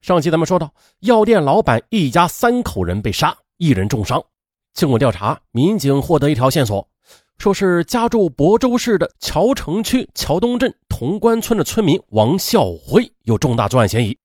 上期咱们说到，药店老板一家三口人被杀，一人重伤。经过调查，民警获得一条线索，说是家住亳州市的桥城区桥东镇潼关村的村民王孝辉有重大作案嫌疑。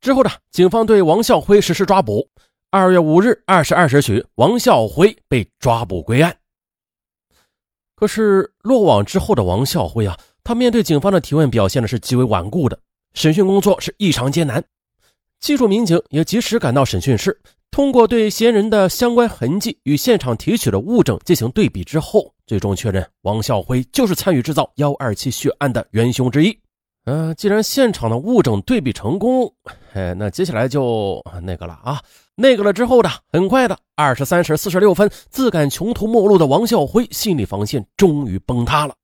之后呢，警方对王孝辉实施抓捕。二月五日二十二时许，王孝辉被抓捕归案。可是落网之后的王孝辉啊，他面对警方的提问表现的是极为顽固的，审讯工作是异常艰难。技术民警也及时赶到审讯室，通过对嫌疑人的相关痕迹与现场提取的物证进行对比之后，最终确认王孝辉就是参与制造幺二七血案的元凶之一。嗯，既然现场的物证对比成功，哎，那接下来就那个了啊，那个了之后的，很快的，二十三时四十六分，自感穷途末路的王孝辉心理防线终于崩塌了。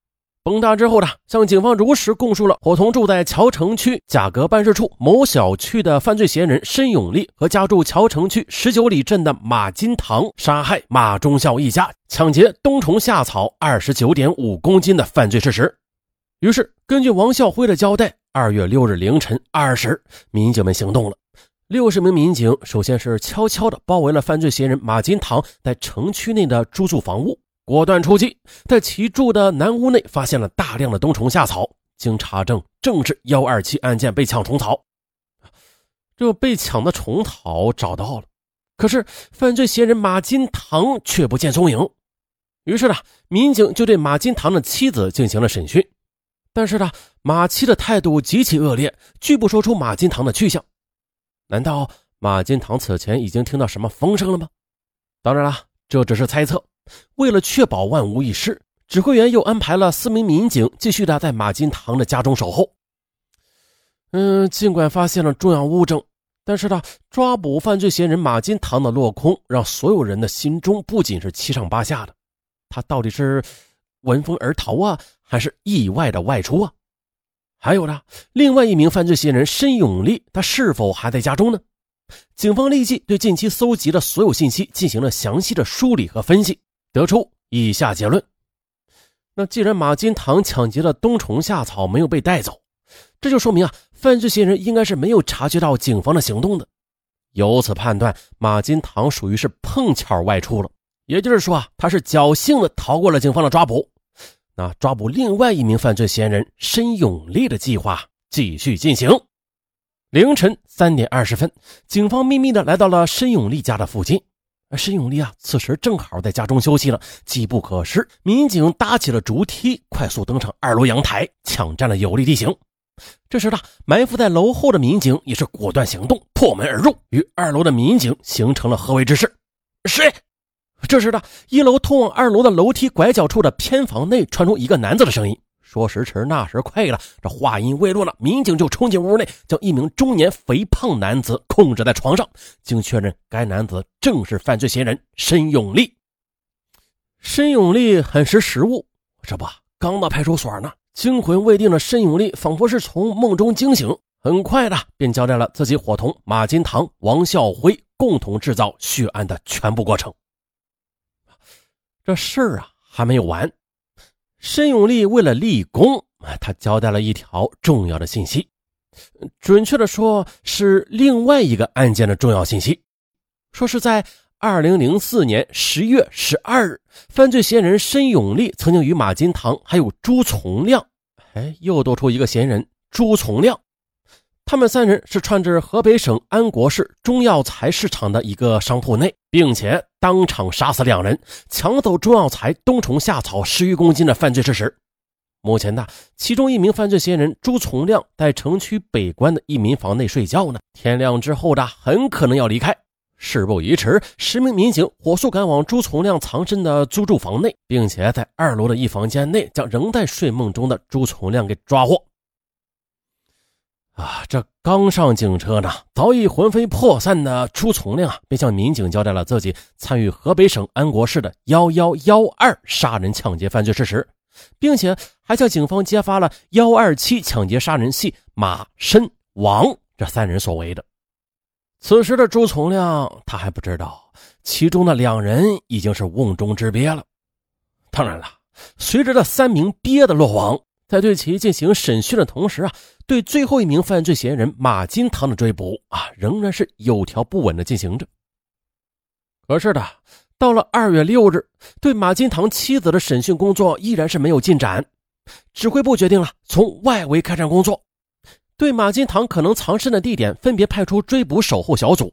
崩塌之后呢，向警方如实供述了伙同住在桥城区贾阁办事处某小区的犯罪嫌疑人申永利和家住桥城区十九里镇的马金堂杀害马忠孝一家、抢劫冬虫夏草二十九点五公斤的犯罪事实。于是，根据王孝辉的交代，二月六日凌晨二时，民警们行动了。六十名民警首先是悄悄地包围了犯罪嫌疑人马金堂在城区内的租住房屋。果断出击，在其住的南屋内发现了大量的冬虫夏草，经查证，正是幺二七案件被抢虫草。这被抢的虫草找到了，可是犯罪嫌疑人马金堂却不见踪影。于是呢，民警就对马金堂的妻子进行了审讯，但是呢，马妻的态度极其恶劣，拒不说出马金堂的去向。难道马金堂此前已经听到什么风声了吗？当然了，这只是猜测。为了确保万无一失，指挥员又安排了四名民警继续的在马金堂的家中守候。嗯，尽管发现了重要物证，但是呢，抓捕犯罪嫌疑人马金堂的落空，让所有人的心中不仅是七上八下的。他到底是闻风而逃啊，还是意外的外出啊？还有呢，另外一名犯罪嫌疑人申永利，他是否还在家中呢？警方立即对近期搜集的所有信息进行了详细的梳理和分析。得出以下结论：那既然马金堂抢劫的冬虫夏草没有被带走，这就说明啊，犯罪嫌疑人应该是没有察觉到警方的行动的。由此判断，马金堂属于是碰巧外出了，也就是说啊，他是侥幸的逃过了警方的抓捕。那抓捕另外一名犯罪嫌疑人申永利的计划继续进行。凌晨三点二十分，警方秘密的来到了申永利家的附近。申永利啊，此时正好在家中休息了，机不可失，民警搭起了竹梯，快速登上二楼阳台，抢占了有利地形。这时呢，埋伏在楼后的民警也是果断行动，破门而入，与二楼的民警形成了合围之势。谁？这时呢，一楼通往二楼的楼梯拐角处的偏房内传出一个男子的声音。说时迟，那时快了，这话音未落呢，民警就冲进屋内，将一名中年肥胖男子控制在床上。经确认，该男子正是犯罪嫌疑人申永利。申永利很识时务，这不刚到派出所呢，惊魂未定的申永利仿佛是从梦中惊醒，很快的便交代了自己伙同马金堂、王孝辉共同制造血案的全部过程。这事儿啊，还没有完。申永利为了立功，他交代了一条重要的信息，准确的说是另外一个案件的重要信息。说是在二零零四年十月十二日，犯罪嫌疑人申永利曾经与马金堂还有朱从亮，哎，又多出一个嫌疑人朱从亮。他们三人是窜至河北省安国市中药材市场的一个商铺内，并且当场杀死两人，抢走中药材冬虫夏草十余公斤的犯罪事实。目前呢，其中一名犯罪嫌疑人朱从亮在城区北关的一民房内睡觉呢。天亮之后的很可能要离开。事不宜迟，十名民警火速赶往朱从亮藏身的租住房内，并且在二楼的一房间内将仍在睡梦中的朱从亮给抓获。啊，这刚上警车呢，早已魂飞魄散的朱从亮啊，便向民警交代了自己参与河北省安国市的幺幺幺二杀人抢劫犯罪事实，并且还向警方揭发了幺二七抢劫杀人系马、申、王这三人所为的。此时的朱从亮他还不知道，其中的两人已经是瓮中之鳖了。当然了，随着这三名鳖的落网。在对其进行审讯的同时啊，对最后一名犯罪嫌疑人马金堂的追捕啊，仍然是有条不紊的进行着。可是的，到了二月六日，对马金堂妻子的审讯工作依然是没有进展。指挥部决定了从外围开展工作，对马金堂可能藏身的地点分别派出追捕守候小组。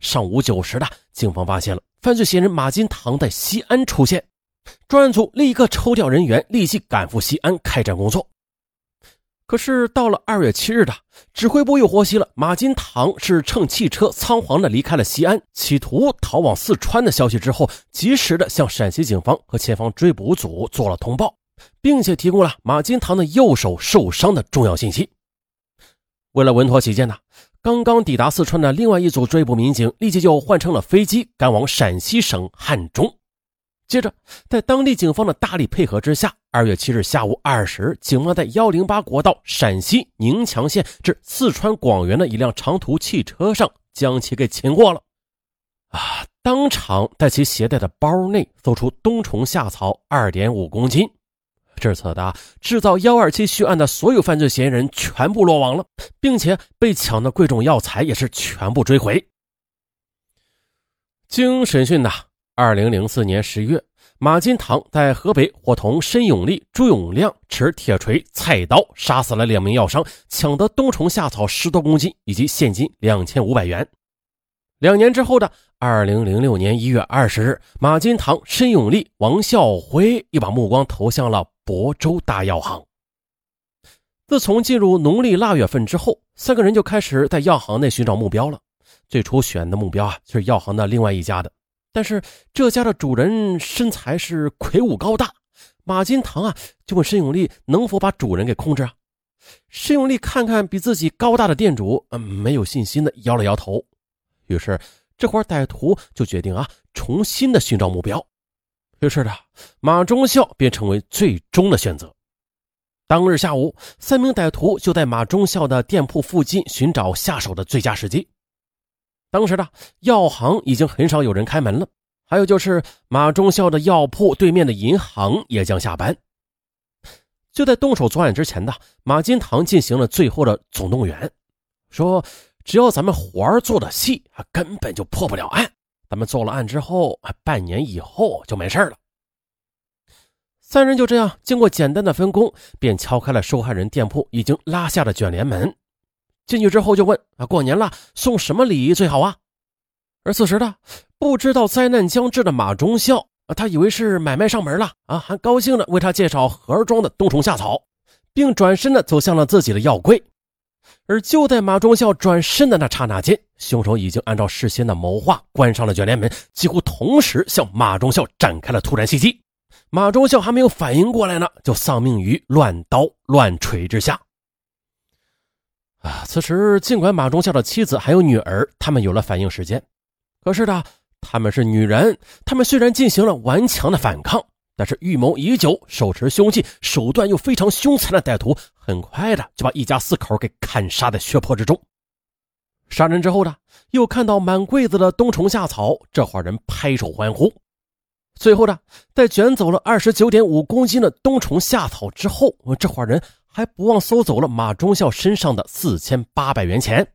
上午九时的，警方发现了犯罪嫌疑人马金堂在西安出现。专案组立刻抽调人员，立即赶赴西安开展工作。可是到了二月七日的，指挥部又获悉了马金堂是乘汽车仓皇的离开了西安，企图逃往四川的消息之后，及时的向陕西警方和前方追捕组做了通报，并且提供了马金堂的右手受伤的重要信息。为了稳妥起见呢，刚刚抵达四川的另外一组追捕民警立即就换乘了飞机赶往陕西省汉中。接着，在当地警方的大力配合之下，二月七日下午二时，警方在幺零八国道陕西宁强县至四川广元的一辆长途汽车上将其给擒获了。啊！当场在其携带的包内搜出冬虫夏草二点五公斤。至此的制造幺二七血案的所有犯罪嫌疑人全部落网了，并且被抢的贵重药材也是全部追回。经审讯的。二零零四年十月，马金堂在河北伙同申永利、朱永亮持铁锤、菜刀杀死了两名药商，抢得冬虫夏草十多公斤以及现金两千五百元。两年之后的二零零六年一月二十日，马金堂、申永利、王孝辉又把目光投向了亳州大药行。自从进入农历腊月份之后，三个人就开始在药行内寻找目标了。最初选的目标啊，就是药行的另外一家的。但是这家的主人身材是魁梧高大，马金堂啊就问申永利能否把主人给控制啊？申永利看看比自己高大的店主，嗯，没有信心的摇了摇头。于是这伙歹徒就决定啊重新的寻找目标。于是的马忠孝便成为最终的选择。当日下午，三名歹徒就在马忠孝的店铺附近寻找下手的最佳时机。当时的药行已经很少有人开门了，还有就是马忠孝的药铺对面的银行也将下班。就在动手作案之前的马金堂进行了最后的总动员，说：“只要咱们活儿做的细，根本就破不了案。咱们做了案之后，半年以后就没事了。”三人就这样经过简单的分工，便敲开了受害人店铺已经拉下的卷帘门。进去之后就问啊，过年了送什么礼最好啊？而此时的不知道灾难将至的马忠孝啊，他以为是买卖上门了啊，还高兴的为他介绍盒装的冬虫夏草，并转身的走向了自己的药柜。而就在马忠孝转身的那刹那间，凶手已经按照事先的谋划关上了卷帘门，几乎同时向马忠孝展开了突然袭击。马忠孝还没有反应过来呢，就丧命于乱刀乱锤之下。啊！此时，尽管马忠孝的妻子还有女儿，他们有了反应时间，可是呢，他们是女人，他们虽然进行了顽强的反抗，但是预谋已久、手持凶器、手段又非常凶残的歹徒，很快的就把一家四口给砍杀在血泊之中。杀人之后呢，又看到满柜子的冬虫夏草，这伙人拍手欢呼。最后呢，在卷走了二十九点五公斤的冬虫夏草之后，这伙人。还不忘搜走了马忠孝身上的四千八百元钱。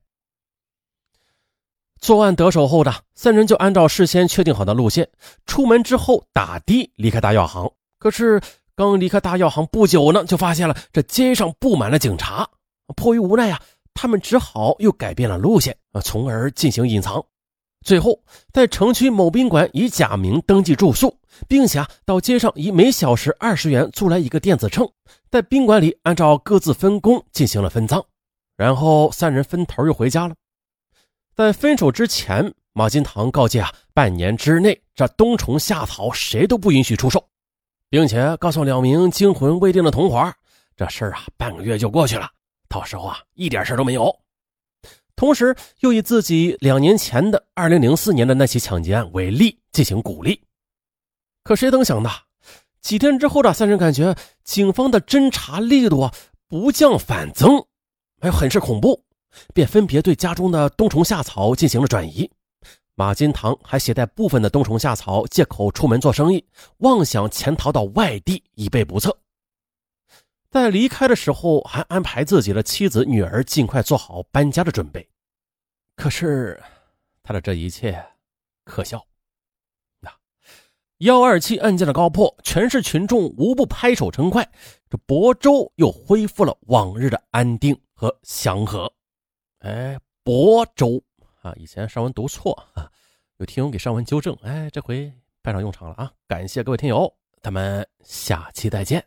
作案得手后的三人就按照事先确定好的路线出门之后打的离开大药行。可是刚离开大药行不久呢，就发现了这街上布满了警察。迫于无奈呀，他们只好又改变了路线啊，从而进行隐藏。最后，在城区某宾馆以假名登记住宿，并且啊，到街上以每小时二十元租来一个电子秤，在宾馆里按照各自分工进行了分赃，然后三人分头又回家了。在分手之前，马金堂告诫啊，半年之内这冬虫夏草谁都不允许出售，并且告诉两名惊魂未定的同伙，这事儿啊，半个月就过去了，到时候啊，一点事都没有。同时，又以自己两年前的二零零四年的那起抢劫案为例进行鼓励。可谁曾想呢，几天之后的三人感觉警方的侦查力度不降反增，哎，很是恐怖，便分别对家中的冬虫夏草进行了转移。马金堂还携带部分的冬虫夏草，借口出门做生意，妄想潜逃到外地以备不测。在离开的时候还安排自己的妻子、女儿尽快做好搬家的准备。可是，他的这一切可笑。幺二七案件的告破，全市群众无不拍手称快，这亳州又恢复了往日的安定和祥和。哎，亳州啊，以前上文读错啊，有听友给上文纠正，哎，这回派上用场了啊！感谢各位听友，咱们下期再见。